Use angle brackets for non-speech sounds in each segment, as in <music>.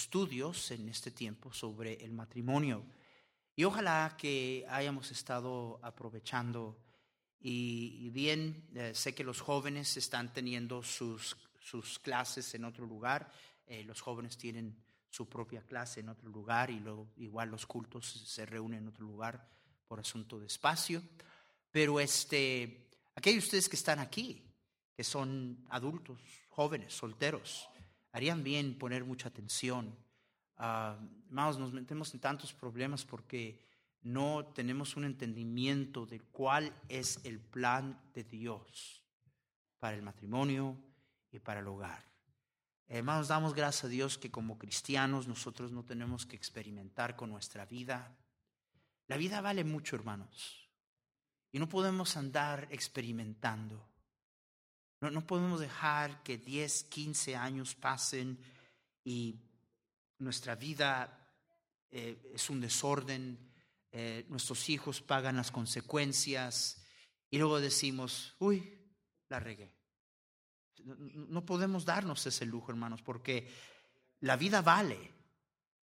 Estudios en este tiempo sobre el matrimonio. Y ojalá que hayamos estado aprovechando. Y, bien, eh, sé que los jóvenes están teniendo sus, sus clases en otro lugar. Eh, los jóvenes tienen su propia clase en otro lugar y luego igual los cultos se reúnen en otro lugar por asunto de espacio. Pero este, aquellos de ustedes que están aquí, que son adultos, jóvenes, solteros, harían bien poner mucha atención. Uh, nos metemos en tantos problemas porque no tenemos un entendimiento de cuál es el plan de Dios para el matrimonio y para el hogar. Hermanos, damos gracias a Dios que como cristianos nosotros no tenemos que experimentar con nuestra vida. La vida vale mucho, hermanos, y no podemos andar experimentando. No, podemos dejar que 10, 15 años pasen y nuestra vida eh, es un desorden, eh, nuestros hijos pagan las consecuencias y luego decimos, uy, la regué. No, podemos darnos ese lujo, hermanos, porque la vida vale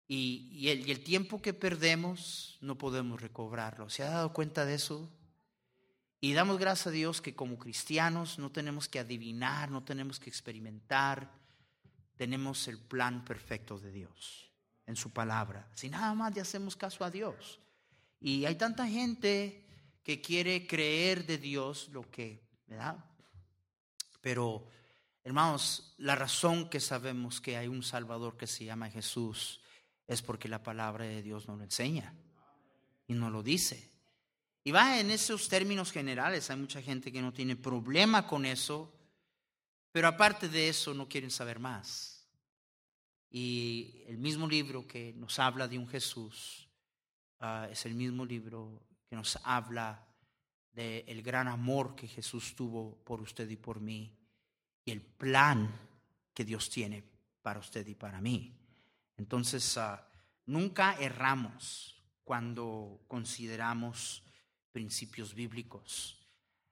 y, el, y el tiempo que perdemos no podemos recobrarlo. ¿Se ha dado cuenta de eso? Y damos gracias a Dios que como cristianos no tenemos que adivinar, no tenemos que experimentar, tenemos el plan perfecto de Dios en su palabra. Si nada más le hacemos caso a Dios. Y hay tanta gente que quiere creer de Dios lo que, ¿verdad? Pero, hermanos, la razón que sabemos que hay un Salvador que se llama Jesús es porque la palabra de Dios nos lo enseña y nos lo dice. Y va en esos términos generales, hay mucha gente que no tiene problema con eso, pero aparte de eso no quieren saber más. Y el mismo libro que nos habla de un Jesús ah, es el mismo libro que nos habla del gran amor que Jesús tuvo por usted y por mí y el plan que Dios tiene para usted y para mí. Entonces, ah, nunca erramos cuando consideramos principios bíblicos.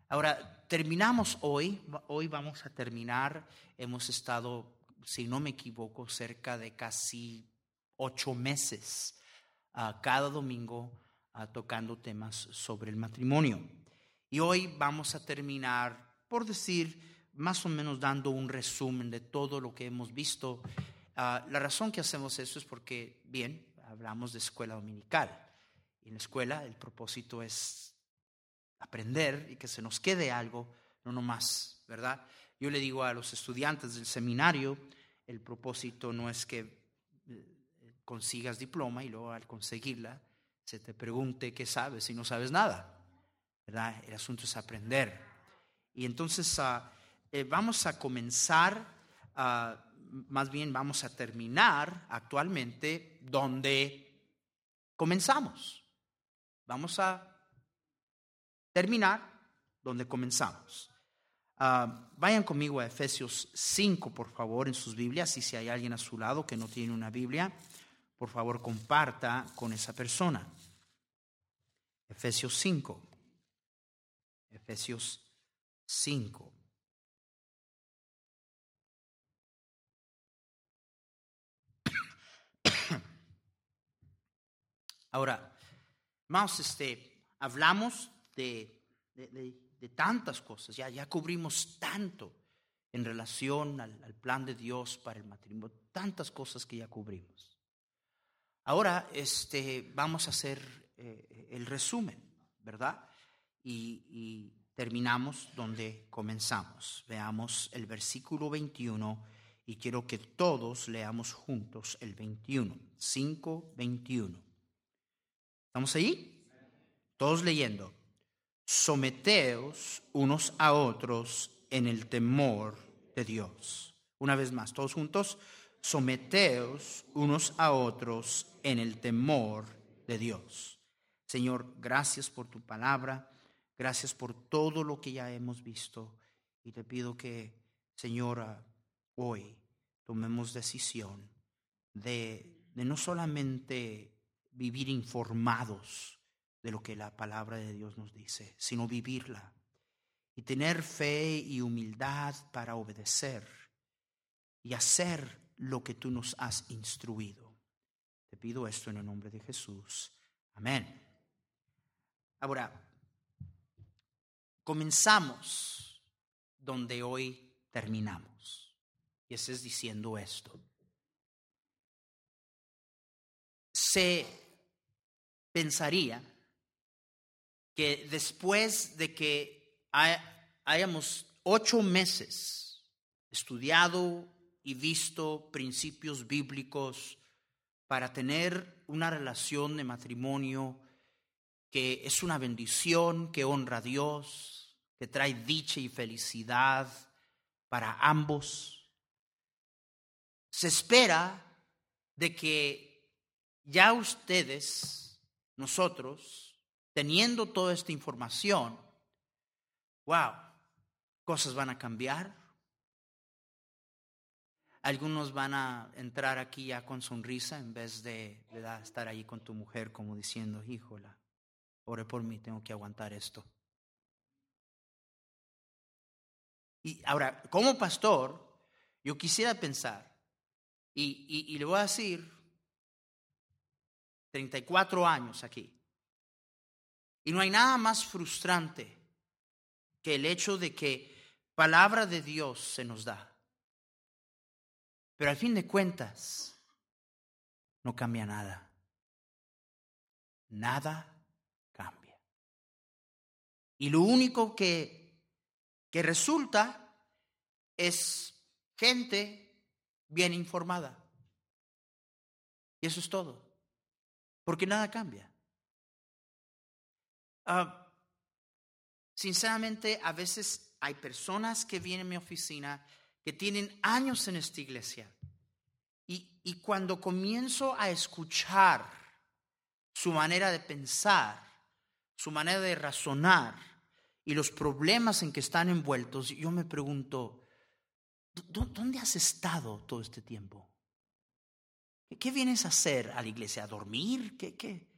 Ahora, terminamos hoy, hoy vamos a terminar, hemos estado, si no me equivoco, cerca de casi ocho meses uh, cada domingo uh, tocando temas sobre el matrimonio. Y hoy vamos a terminar, por decir, más o menos dando un resumen de todo lo que hemos visto. Uh, la razón que hacemos eso es porque, bien, hablamos de escuela dominical. En la escuela el propósito es aprender y que se nos quede algo, no nomás, ¿verdad? Yo le digo a los estudiantes del seminario, el propósito no es que eh, consigas diploma y luego al conseguirla se te pregunte qué sabes y no sabes nada, ¿verdad? El asunto es aprender. Y entonces ah, eh, vamos a comenzar, ah, más bien vamos a terminar actualmente donde comenzamos. Vamos a terminar donde comenzamos. Ah, vayan conmigo a Efesios 5, por favor, en sus Biblias, y si hay alguien a su lado que no tiene una Biblia, por favor comparta con esa persona. Efesios 5. Efesios 5. <coughs> Ahora, vamos, este, hablamos de, tantas cosas, ya, ya cubrimos tanto en relación al, plan de Dios para el matrimonio, tantas cosas que ya cubrimos. Ahora este, vamos a hacer eh, el resumen, ¿verdad? Y, terminamos donde comenzamos. Veamos el versículo 21 y quiero que todos leamos juntos el 21, 5, 21. ¿Estamos ahí? Todos leyendo. Someteos unos a otros en el temor de Dios. Una vez más, todos juntos. Someteos unos a otros en el temor de Dios. Señor, gracias por tu palabra. Gracias por todo lo que ya hemos visto. Y te pido que, Señora, hoy tomemos decisión de, de no solamente vivir informados de lo que la palabra de Dios nos dice, sino vivirla y tener fe y humildad para obedecer y hacer lo que tú nos has instruido. Te pido esto en el nombre de Jesús. Amén. Ahora, comenzamos donde hoy terminamos. Y ese es diciendo esto. Se pensaría que después de que hayamos ocho meses estudiado y visto principios bíblicos para tener una relación de matrimonio que es una bendición, que honra a Dios, que trae dicha y felicidad para ambos. Se espera de que ya ustedes, nosotros, teniendo toda esta información, wow, cosas van a cambiar. Algunos van a entrar aquí ya con sonrisa en vez de, estar ahí con tu mujer como diciendo, híjola, ore por mí, tengo que aguantar esto. Y ahora, como pastor, yo quisiera pensar, y, y, y le voy a decir, 34 años aquí, y no hay nada más frustrante que el hecho de que palabra de Dios se nos da. Pero al fin de cuentas, no cambia nada. Nada cambia. Y lo único que, que resulta es gente bien informada. Y eso es todo. Porque nada cambia. Ah, sinceramente, a veces hay personas que vienen a mi oficina que tienen años en esta iglesia. Y, y cuando comienzo a escuchar su manera de pensar, su manera de razonar y los problemas en que están envueltos, yo me pregunto, ¿dónde has estado todo este tiempo? ¿Qué vienes a hacer a la iglesia? ¿A dormir? ¿Qué, qué?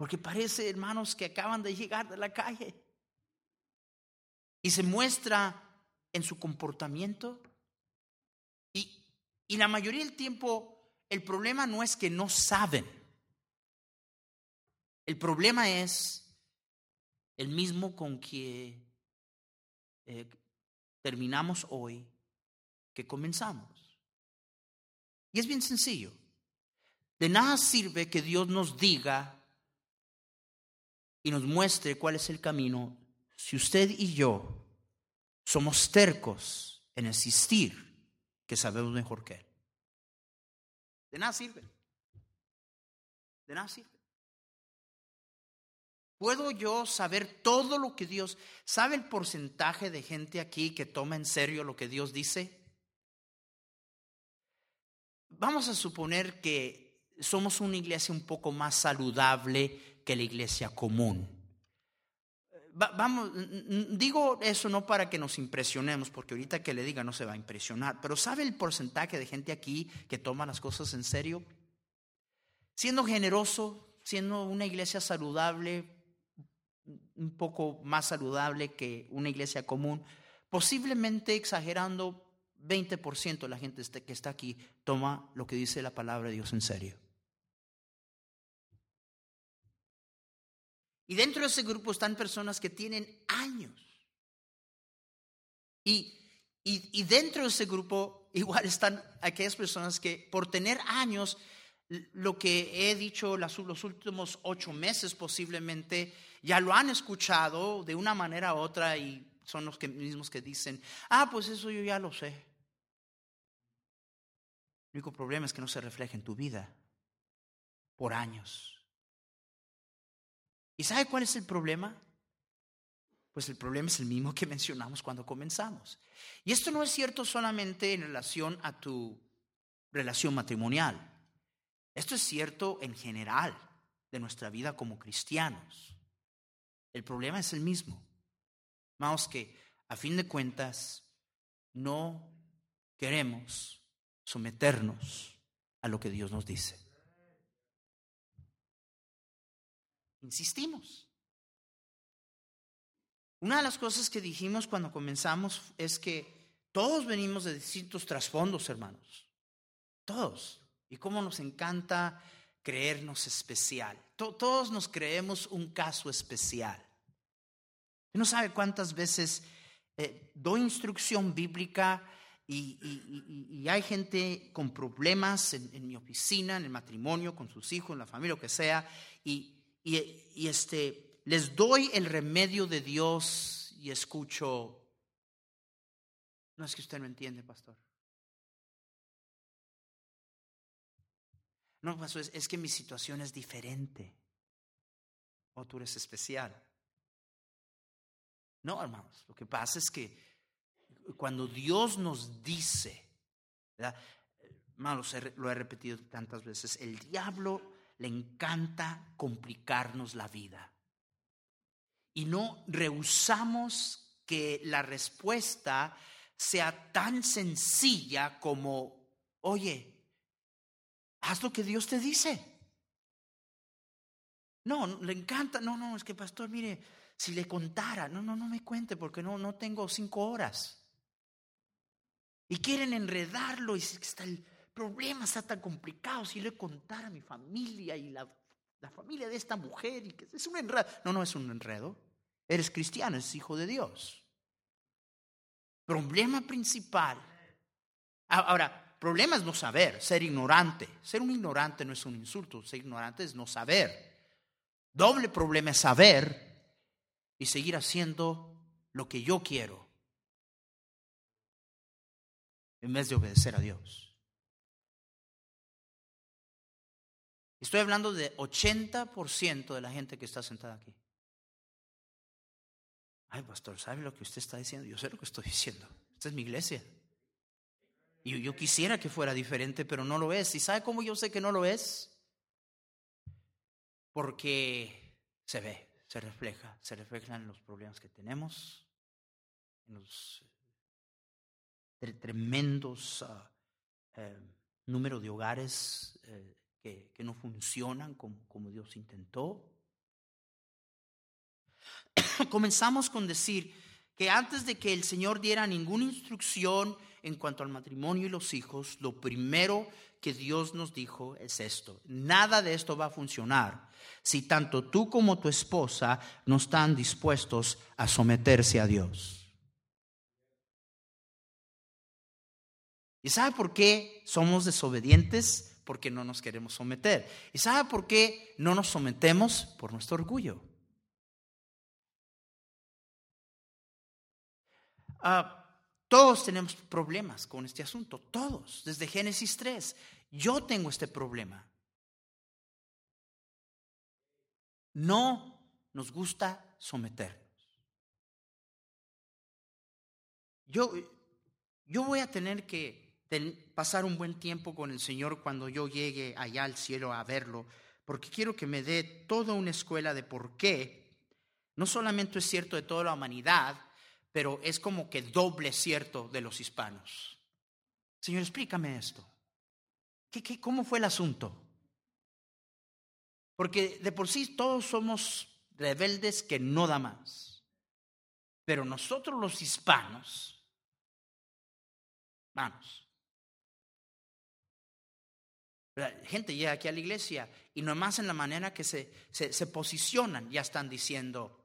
Porque parece, hermanos, que acaban de llegar de la calle. Y se muestra en su comportamiento. Y, y la mayoría del tiempo el problema no es que no saben. El problema es el mismo con que eh, terminamos hoy, que comenzamos. Y es bien sencillo. De nada sirve que Dios nos diga y nos muestre cuál es el camino si usted y yo somos tercos en existir que sabemos mejor que Él. De nada sirve. De nada sirve. ¿Puedo yo saber todo lo que Dios... ¿Sabe el porcentaje de gente aquí que toma en serio lo que Dios dice? Vamos a suponer que somos una iglesia un poco más saludable que la iglesia común. vamos, digo eso no para que nos impresionemos, porque ahorita que le diga no se va a impresionar, pero ¿sabe el porcentaje de gente aquí que toma las cosas en serio? Siendo generoso, siendo una iglesia saludable, un poco más saludable que una iglesia común, posiblemente exagerando 20% de la gente este, que está aquí toma lo que dice la palabra de Dios en serio. Y dentro de ese grupo están personas que tienen años. Y, y, dentro de ese grupo <laughs> igual están aquellas personas que por tener años, lo que he dicho los últimos ocho meses posiblemente, ya lo han escuchado de una manera u otra y son los que, mismos que dicen, ah, pues eso yo ya lo sé. El único problema es que no se refleja en tu vida por años. ¿Y sabe cuál es el problema? Pues el problema es el mismo que <laughs> mencionamos cuando comenzamos. Y esto no es cierto solamente en relación a tu relación matrimonial. Esto es cierto en general de nuestra vida como cristianos. El problema es el mismo. Vamos que a fin de cuentas no queremos someternos a lo que Dios nos dice. Insistimos. Una de las cosas que dijimos cuando comenzamos es que todos venimos de distintos trasfondos, hermanos. Todos. Y cómo nos encanta creernos especial. Todos nos creemos un caso especial. No sabe cuántas veces eh, doy instrucción bíblica y, hay gente con problemas en, en, mi oficina, en el matrimonio, con sus hijos, en la familia, lo que sea, y, este, les doy el remedio de Dios y escucho, no es que usted no entiende, pastor. No, es, es que mi situación es diferente. O tú eres especial. No, hermanos, lo que pasa es que cuando Dios nos dice, hermanos, lo he repetido tantas veces, el diablo le encanta complicarnos la vida. Y no rehusamos que la respuesta sea tan sencilla como, oye, haz lo que Dios te dice. No, le encanta, no, no, es que pastor, mire, si le contara, no, no, no me cuente porque no, no tengo cinco horas. Y quieren enredarlo y está el problema está tan complicado. Si le contara a mi familia y la, la familia de esta mujer, y que es un enredo. No, no es un enredo. Eres cristiano, eres hijo de Dios. Problema principal. Ahora, problema es no saber, ser ignorante. Ser un ignorante no es un insulto, ser ignorante es no saber. Doble problema es saber y seguir haciendo lo que yo quiero en vez de obedecer a Dios. Estoy hablando de 80% de la gente que está sentada aquí. Ay, pastor, ¿sabe lo que usted está diciendo? Yo sé lo que estoy <laughs> diciendo. Esta es mi iglesia. Y yo quisiera que fuera diferente, pero no lo es. ¿Y sabe cómo yo sé que no lo es? Porque se ve se refleja, se refleja en los problemas que tenemos, en los eh, tremendos uh, número de hogares eh, que, no funcionan como, como Dios intentó. <coughs> Comenzamos con decir que antes de que el Señor diera ninguna instrucción en cuanto al matrimonio y los hijos, lo primero que Dios nos dijo es esto. Nada de esto va a funcionar si tanto tú como tu esposa no están dispuestos a someterse a Dios. ¿Y sabe por qué somos desobedientes? Porque no nos queremos someter. ¿Y sabe por qué no nos sometemos? Por nuestro orgullo. Ah, todos tenemos problemas con este asunto, todos, desde Génesis 3. Yo tengo este problema. No nos gusta someternos. Yo, yo voy a tener que pasar un buen tiempo con el Señor cuando yo llegue allá al cielo a verlo, porque quiero que me dé toda una escuela de por qué no solamente es cierto de toda la humanidad, pero es como que doble cierto de los hispanos. Señor, explícame esto. ¿Qué, qué, cómo fue el asunto? Porque de por sí todos somos rebeldes que no da más. Pero nosotros los hispanos, vamos. La gente llega aquí a la iglesia y nomás en la manera que se, se, se posicionan ya están diciendo,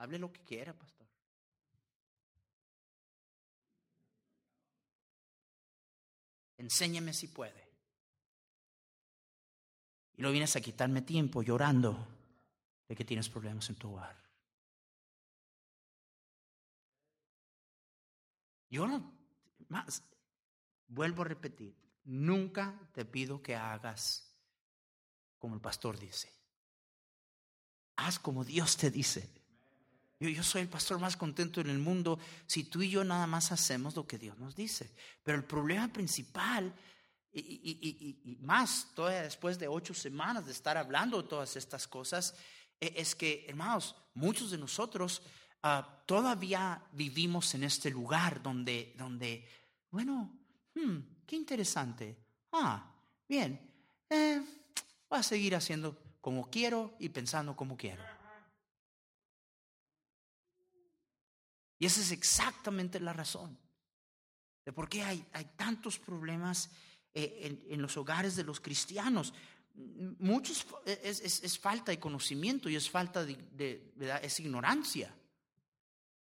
Hable lo que quiera, pastor. Enséñame si puede. Y no vienes a quitarme tiempo llorando de que tienes problemas en tu hogar. Yo no, más, vuelvo a repetir, nunca te pido que hagas como el pastor dice. Haz como Dios te dice. Yo, soy el pastor más contento en el mundo si tú y yo nada más hacemos lo que Dios nos dice. Pero el problema principal, y, más todavía después de ocho semanas de estar hablando de todas estas cosas, e, es que, hermanos, muchos de nosotros uh, todavía vivimos en este lugar donde, donde bueno, hmm, qué interesante. Ah, bien, eh, voy a seguir haciendo como quiero y pensando como quiero. Y esa es exactamente la razón de por qué hay, hay tantos problemas eh, en, los hogares de los cristianos. Muchos es, es, falta de conocimiento y es falta de, es ignorancia.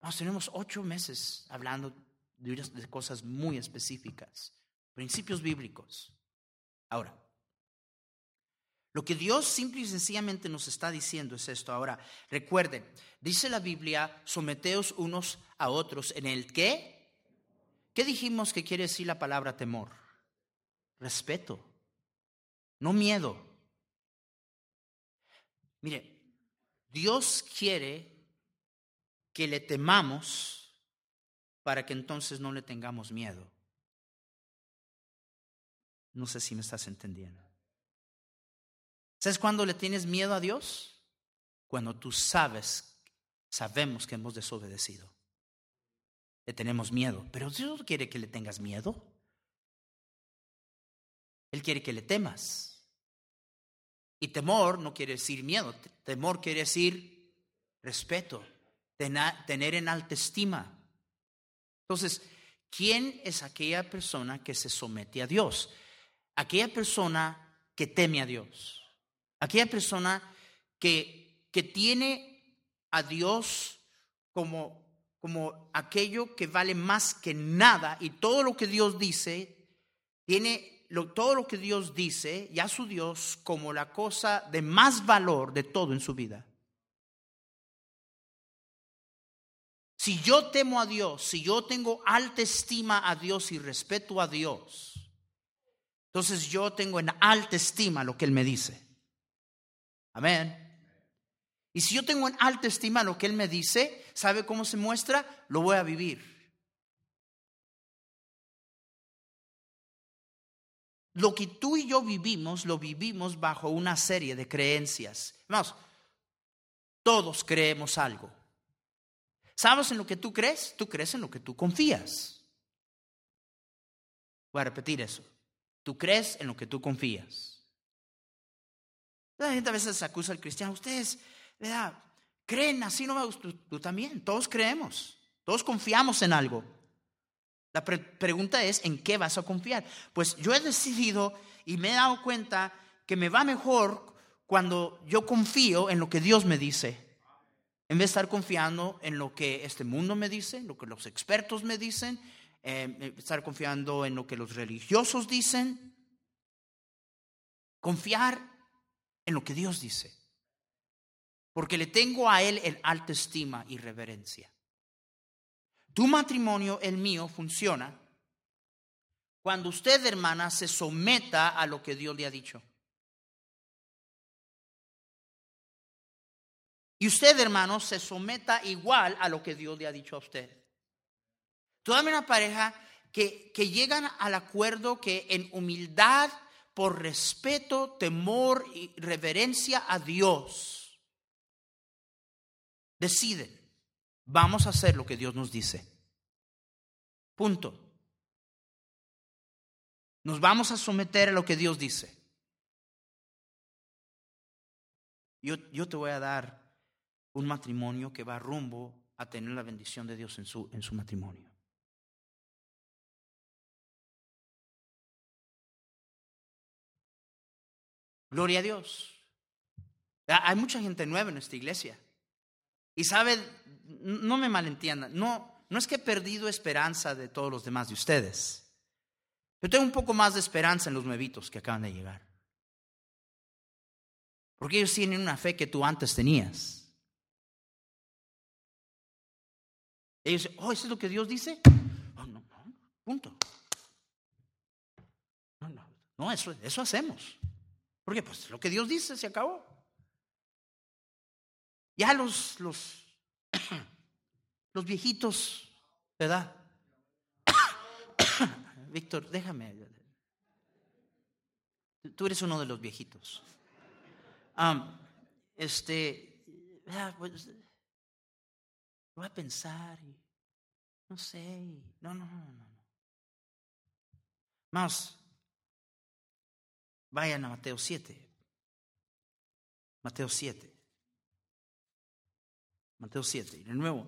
Nos tenemos ocho meses hablando de cosas muy específicas, principios bíblicos. Ahora, lo que Dios simple y sencillamente nos está diciendo es esto. Ahora, recuerden, dice la Biblia, someteos unos a otros en el qué. ¿Qué dijimos que quiere decir la palabra temor? Respeto, no miedo. Mire, Dios quiere que le temamos para que entonces no le tengamos miedo. No sé si me estás entendiendo. ¿Sabes cuándo le tienes miedo a Dios? Cuando tú sabes, sabemos que hemos desobedecido. Le tenemos miedo, pero Dios no quiere que le tengas miedo. Él quiere que le temas. Y temor no quiere decir miedo, temor quiere decir respeto, tener en alta estima. Entonces, ¿quién es aquella persona que se somete a Dios? Aquella persona que teme a Dios. Aquella persona que, que tiene a Dios como, como aquello que vale más que nada y todo lo que Dios dice, tiene lo, todo lo que Dios dice y a su Dios como la cosa de más valor de todo en su vida. Si yo temo a Dios, si yo tengo alta estima a Dios y respeto a Dios, entonces yo tengo en alta estima lo que Él me dice. Amén. Y si yo tengo en alta estima lo que Él me dice, ¿sabe cómo se muestra? Lo voy a vivir. Lo que tú y yo vivimos, lo vivimos bajo una serie de creencias. Vamos, todos creemos algo. ¿Sabes en lo que tú crees? Tú crees en lo que tú confías. Voy a repetir eso. Tú crees en lo que tú confías. La gente a veces acusa al cristiano, ustedes, ¿verdad? Creen así, no gusta. Tú, también, todos creemos, todos confiamos en algo. La pregunta es, ¿en qué vas a confiar? Pues yo he decidido y me he dado cuenta que me va mejor cuando yo confío en lo que Dios me dice, en vez de estar confiando en lo que este mundo me dice, lo que los expertos me dicen, eh, estar confiando en lo que los religiosos dicen. Confiar en lo que Dios dice. Porque le tengo a Él en alta estima y reverencia. Tu matrimonio, el mío, funciona cuando usted, hermana, se someta a lo que Dios le ha dicho. Y usted, hermano, se someta igual a lo que Dios le ha dicho a usted. Toda una pareja que, que llegan al acuerdo que en humildad por respeto, temor y reverencia a Dios, deciden, vamos a hacer lo que Dios nos dice. Punto. Nos vamos a someter a lo que Dios dice. Yo, yo te voy a dar un matrimonio que va rumbo a tener la bendición de Dios en su, en su matrimonio. Gloria a Dios. Hay mucha gente nueva en esta iglesia. Y sabe, no me malentiendan, no, no es que he perdido esperanza de todos los demás de ustedes. Yo tengo un poco más de esperanza en los nuevitos que acaban de llegar. Porque ellos tienen una fe que tú antes tenías. Ellos dicen, oh, ¿eso es lo que Dios dice? Oh, no, no, punto. No, eso, eso hacemos. Porque pues lo que Dios dice se acabó. Ya los, los, <clears throat> los viejitos, ¿verdad? <coughs> Víctor, déjame. Tú eres uno de los viejitos. este, pues, voy a pensar y no sé. No, no, no, no. Más, vayan a Mateo 7. Mateo 7. Mateo 7. Y de nuevo,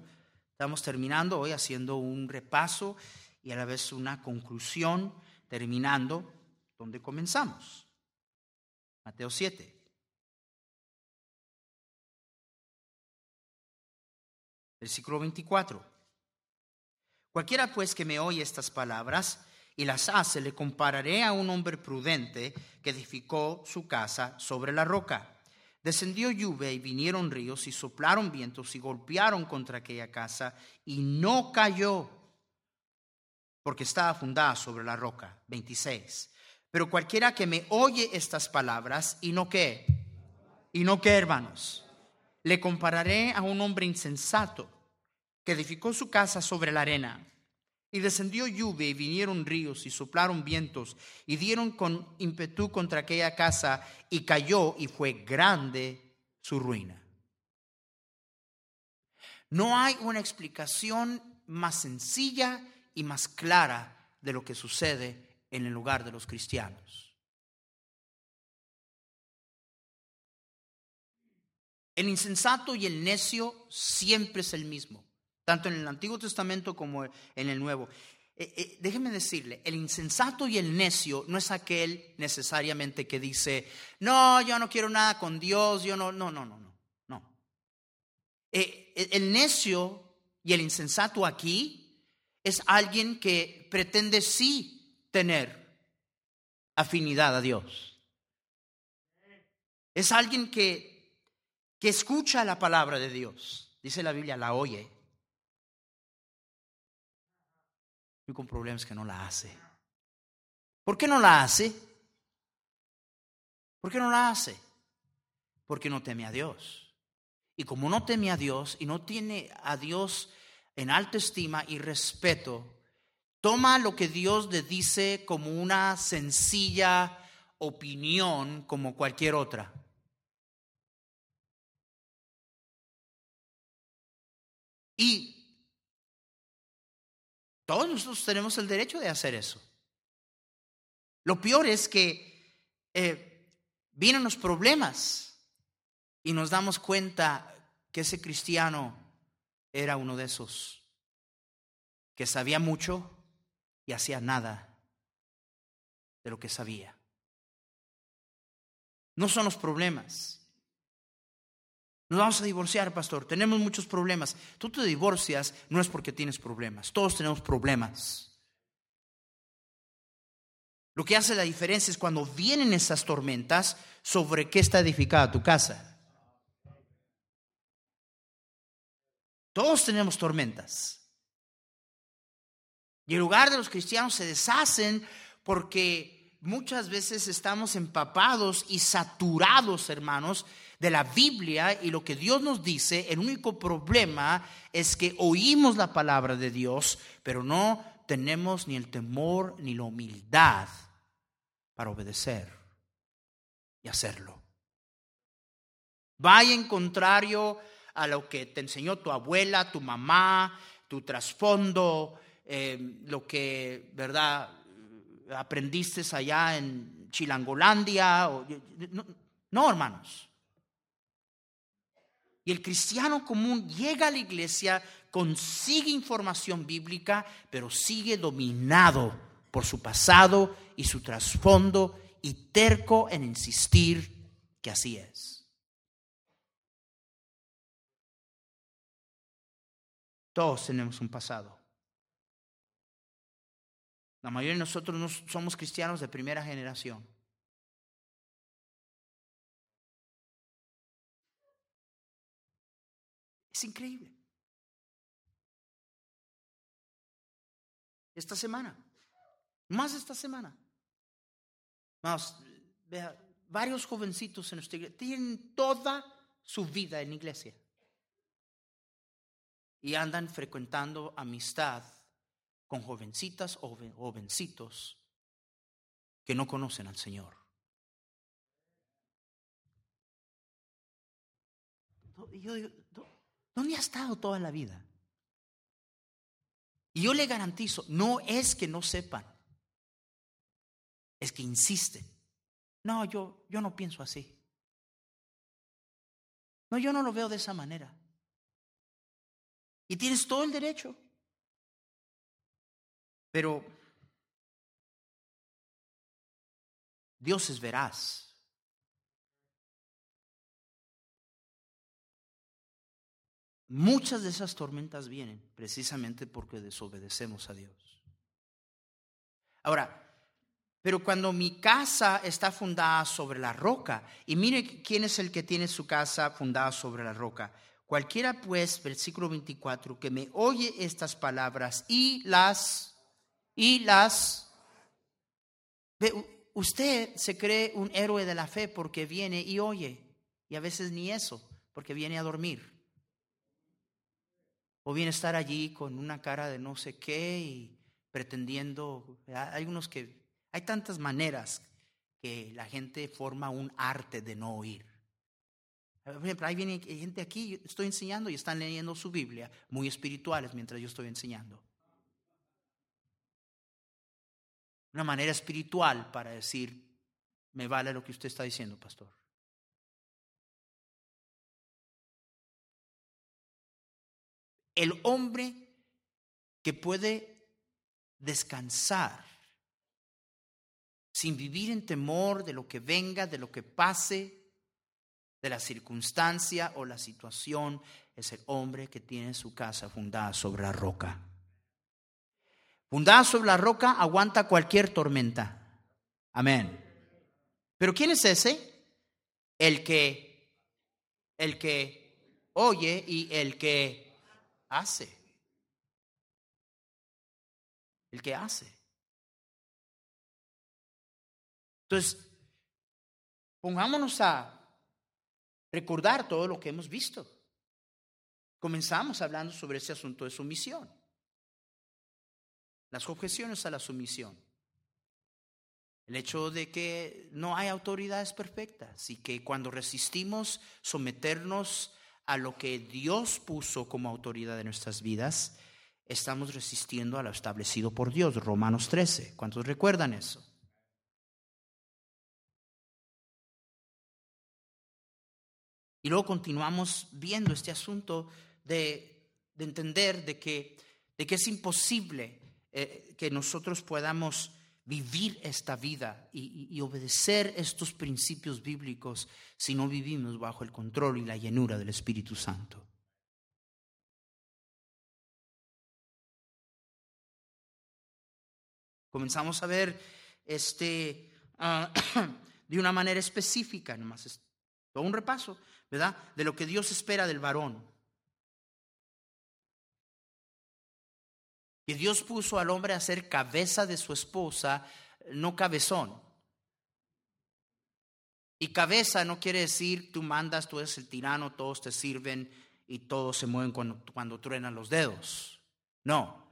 estamos terminando hoy haciendo un repaso y a la vez una conclusión, terminando donde comenzamos. Mateo 7. Versículo 24. Cualquiera pues que me oye estas palabras y las hace, le compararé a un hombre prudente que edificó su casa sobre la roca. Descendió lluvia y vinieron ríos y soplaron vientos y golpearon contra aquella casa y no cayó porque estaba fundada sobre la roca. 26. Pero cualquiera que me oye estas palabras y no qué, y no qué, hermanos, le compararé a un hombre insensato que edificó su casa sobre la arena. Y descendió lluvia y vinieron ríos y soplaron vientos y dieron con ímpetu contra aquella casa y cayó y fue grande su ruina. No hay una explicación más sencilla y más clara de lo que sucede en el lugar de los cristianos. El insensato y el necio siempre es el mismo tanto en el Antiguo Testamento como en el Nuevo. Eh, eh, déjeme decirle, el insensato y el necio no es aquel necesariamente que dice, no, yo no quiero nada con Dios, yo no, no, no, no, no. Eh, el necio y el insensato aquí es alguien que pretende sí tener afinidad a Dios. Es alguien que, que escucha la palabra de Dios. Dice la Biblia, la oye El único problema es que no la hace. ¿Por qué no la hace? ¿Por qué no la hace? Porque no teme a Dios. Y como no teme a Dios y no tiene a Dios en alta estima y respeto, toma lo que Dios le dice como una sencilla opinión como cualquier otra. Y todos nosotros tenemos el derecho de hacer eso. Lo peor es que eh, vienen los problemas y nos damos cuenta que ese cristiano era uno de esos, que sabía mucho y hacía nada de lo que sabía. No son los problemas. Nos vamos a divorciar, pastor. Tenemos muchos problemas. Tú te divorcias no es porque tienes problemas. Todos tenemos problemas. Lo que hace la diferencia es cuando vienen esas tormentas, sobre qué está edificada tu casa. Todos tenemos tormentas. Y el lugar de los cristianos se deshacen porque muchas veces estamos empapados y saturados, hermanos, de la Biblia y lo que Dios nos dice, el único problema es que oímos la palabra de Dios, pero no tenemos ni el temor ni la humildad para obedecer y hacerlo. Vaya en contrario a lo que te enseñó tu abuela, tu mamá, tu trasfondo, eh, lo que, ¿verdad? Aprendiste allá en Chilangolandia. no hermanos. Y el cristiano común llega a la iglesia, consigue información bíblica, pero sigue dominado por su pasado y su trasfondo y terco en insistir que así es. Todos tenemos un pasado. La mayoría de nosotros no somos cristianos de primera generación. Increíble. Esta semana, más esta semana, Vamos, vea, varios jovencitos en nuestra iglesia tienen toda su vida en iglesia. Y andan frecuentando amistad con jovencitas o jovencitos que no conocen al Señor. Yo digo, ¿dónde ha estado toda la vida? Y yo le garantizo, no es que no sepan, es que insisten. No, yo, yo no pienso así. No, yo no lo veo de esa manera. Y tienes todo el derecho. Pero Dios es veraz. Muchas de esas tormentas vienen precisamente porque desobedecemos a Dios. Ahora, pero cuando mi casa está fundada sobre la roca, y mire quién es el que tiene su casa fundada sobre la roca. Cualquiera pues, versículo 24, que me oye estas palabras y las, y las, usted se cree un héroe de la fe porque viene y oye, y a veces ni eso, porque viene a dormir. O viene a estar allí con una cara de no sé qué y pretendiendo, hay unos que hay tantas maneras que la gente forma un arte de no oír. Por ejemplo, hay gente aquí, estoy enseñando y están leyendo su Biblia, muy espirituales mientras yo estoy enseñando. Una manera espiritual para decir, me vale lo que usted está diciendo, pastor. El hombre que puede descansar sin vivir en temor de lo que venga, de lo que pase, de la circunstancia o la situación, es el hombre que tiene su casa fundada sobre la roca. Fundada sobre la roca aguanta cualquier tormenta. Amén. Pero ¿quién es ese? El que el que oye y el que hace. El que hace. Entonces, pongámonos a recordar todo lo que hemos visto. Comenzamos hablando sobre ese asunto de sumisión. Las objeciones a la sumisión. El hecho de que no hay autoridades perfectas y que cuando resistimos someternos a lo que Dios puso como autoridad en nuestras vidas, estamos resistiendo a lo establecido por Dios. Romanos 13. ¿Cuántos recuerdan eso? Y luego continuamos viendo este asunto de, entender de que, de que, es imposible eh, que nosotros podamos vivir esta vida y, obedecer estos principios bíblicos si no vivimos bajo el control y la llenura del Espíritu Santo. Comenzamos a ver este, ah, <clears throat> de una manera específica, nomás todo un repaso ¿verdad? De lo que Dios espera del varón. Que Dios puso al hombre a ser cabeza de su esposa, no cabezón. Y cabeza no quiere decir tú mandas, tú eres el tirano, todos te sirven y todos se mueven cuando, cuando truenan los dedos. No.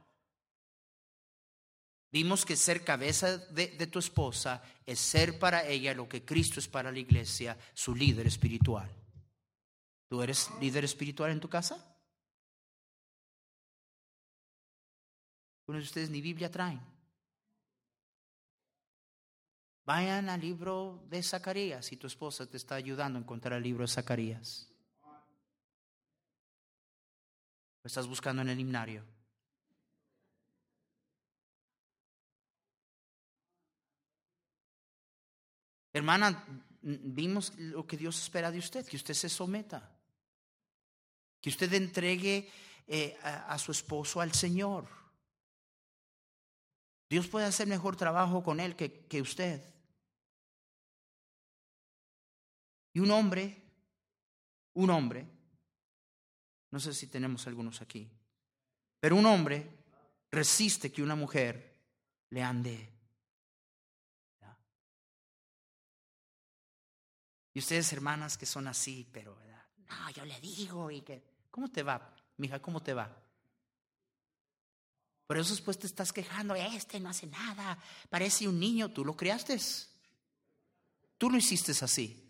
Vimos que ser cabeza de, de, tu esposa es ser para ella lo que Cristo es para la iglesia, su líder espiritual. ¿Tú eres líder espiritual en tu casa? Algunos de ustedes ni Biblia traen. Vayan al libro de Zacarías si tu esposa te está ayudando a encontrar el libro de Zacarías. Lo estás buscando en el himnario. Hermana, vimos lo que Dios espera de usted, que usted se someta que usted entregue eh, a, su esposo al Señor. Dios puede hacer mejor trabajo con él que, que usted. Y un hombre, un hombre, no sé si tenemos algunos aquí, pero un hombre resiste que una mujer le ande Y ustedes, hermanas, que son así, pero no, yo le digo y que, ¿cómo te va, mija? ¿Cómo te va? Por eso después te estás quejando, este no hace nada, parece un niño, tú lo criaste. Tú lo hiciste así.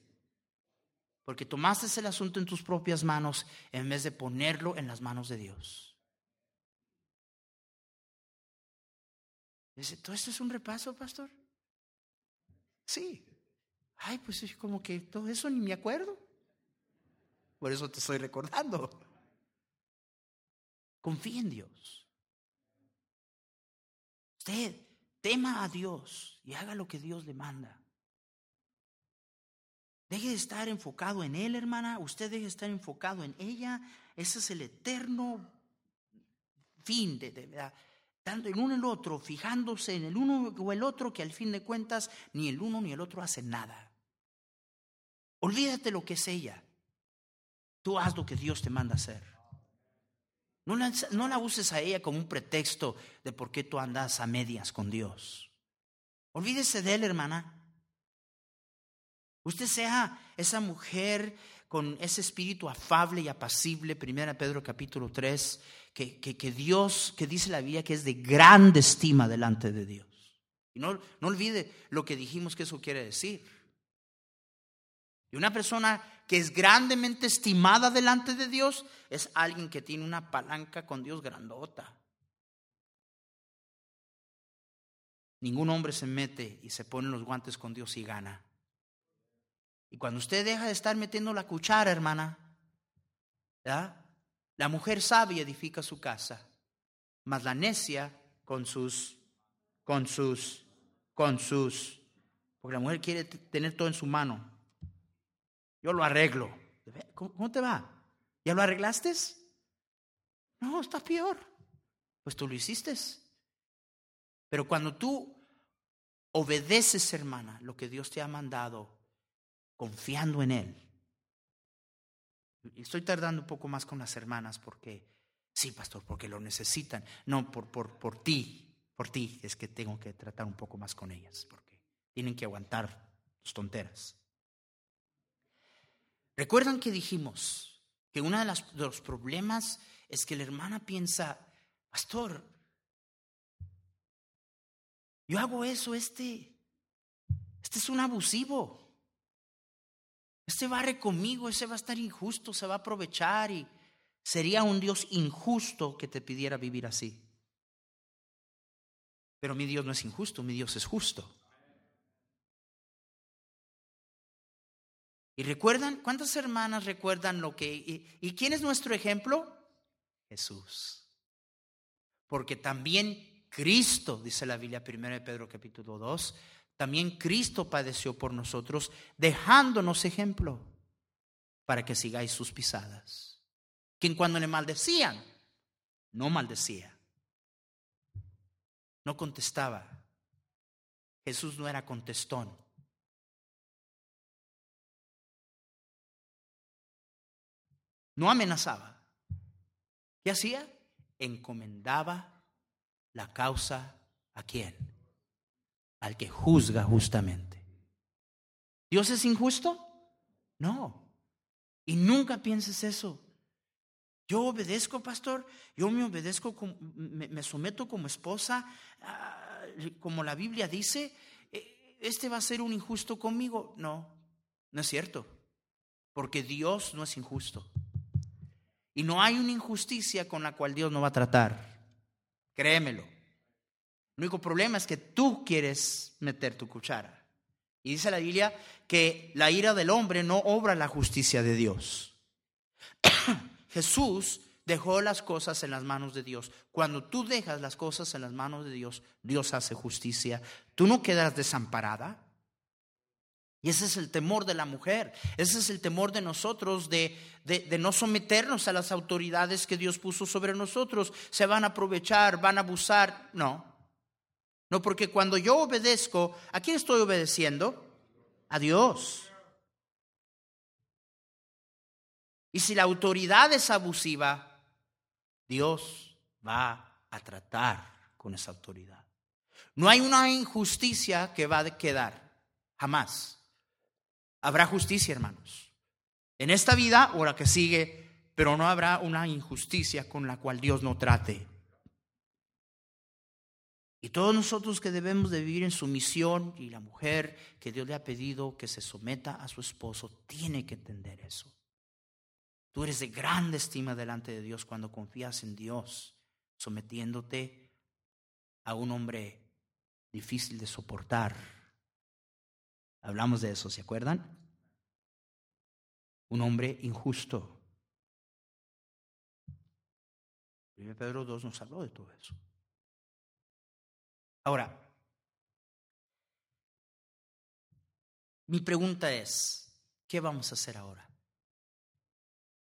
Porque tomaste el asunto en tus propias manos en vez de ponerlo en las manos de Dios. Dice, ¿todo esto es un repaso, pastor? Sí. Ay, pues es como que todo eso ni me acuerdo. Por eso te estoy recordando. Confía en Dios. Usted tema a Dios y haga lo que Dios le manda. Deje de estar enfocado en Él, hermana. Usted deje de estar enfocado en ella. Ese es el eterno fin de, verdad. Tanto en uno y el otro, fijándose en el uno o el otro, que al fin de cuentas ni el uno ni el otro hacen nada. Olvídate lo que es ella. Tú haz lo que Dios te manda hacer. No la, uses a ella como un pretexto de por qué tú andas a medias con Dios. Olvídese de él, hermana. Usted sea esa mujer con ese espíritu afable y apacible, primera Pedro capítulo 3, que, que, Dios, que dice la Biblia que es de grande estima delante de Dios. Y no, no olvide lo que dijimos que eso quiere decir. Y una persona que es grandemente estimada delante de Dios es alguien que tiene una palanca con Dios grandota. Ningún hombre se mete y se pone los guantes con Dios y gana. Y cuando usted deja de estar metiendo la cuchara, hermana, la mujer sabia edifica su casa, mas la necia con sus, con sus, con sus, porque la mujer quiere tener todo en su mano. Yo lo arreglo. ¿Cómo te va? ¿Ya lo arreglaste? No, está peor. Pues tú lo hiciste. Pero cuando tú obedeces, hermana, lo que Dios te ha mandado, confiando en Él. Estoy tardando un poco más con las hermanas porque, sí, pastor, porque lo necesitan. No, por, por, por ti, por ti es que tengo que tratar un poco más con ellas, porque tienen que aguantar tus tonteras. ¿Recuerdan que dijimos que uno de, de los problemas es que la hermana piensa, pastor, yo hago eso, este, este es un abusivo. Este barre conmigo, ese va a estar injusto, se va a aprovechar y sería un Dios injusto que te pidiera vivir así. Pero mi Dios no es injusto, mi Dios es justo. ¿Y recuerdan? ¿Cuántas hermanas recuerdan lo que... ¿Y, quién es nuestro ejemplo? Jesús. Porque también Cristo, dice la Biblia 1 de Pedro capítulo 2, también Cristo padeció por nosotros, dejándonos ejemplo para que sigáis sus pisadas. Quien cuando le maldecían, no maldecía, no contestaba. Jesús no era contestón. No amenazaba. ¿Qué hacía? Encomendaba la causa a quién? al que juzga justamente. ¿Dios es injusto? No. Y nunca pienses eso. Yo obedezco, pastor, yo me obedezco, me, someto como esposa, ah, como la Biblia dice, e, este va a ser un injusto conmigo. No, no es cierto, porque Dios no es injusto. Y no hay una injusticia con la cual Dios no va a tratar. Créemelo. El único problema es que tú quieres meter tu cuchara. Y dice la Biblia que la ira del hombre no obra la justicia de Dios. <coughs> Jesús dejó las cosas en las manos de Dios. Cuando tú dejas las cosas en las manos de Dios, Dios hace justicia. Tú no quedas desamparada. Y ese es el temor de la mujer. Ese es el temor de nosotros de, de, de, no someternos a las autoridades que Dios puso sobre nosotros. Se van a aprovechar, van a abusar. No. No, porque cuando yo obedezco, ¿a quién estoy obedeciendo? A Dios. Y si la autoridad es abusiva, Dios va a tratar con esa autoridad. No hay una injusticia que va a quedar, jamás. Habrá justicia, hermanos. En esta vida o la que sigue, pero no habrá una injusticia con la cual Dios no trate. Y todos nosotros que debemos de vivir en sumisión y la mujer que Dios le ha pedido que se someta a su esposo, tiene que entender eso. Tú eres de grande estima delante de Dios cuando confías en Dios, sometiéndote a un hombre difícil de soportar. Hablamos de eso, ¿se acuerdan? Un hombre injusto. Pedro 2 nos habló de todo eso. Ahora, mi pregunta es, ¿qué vamos a hacer ahora?